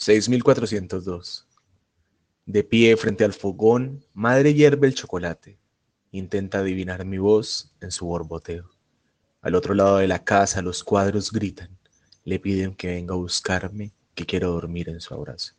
6402. De pie frente al fogón, madre hierve el chocolate. Intenta adivinar mi voz en su borboteo. Al otro lado de la casa los cuadros gritan. Le piden que venga a buscarme, que quiero dormir en su abrazo.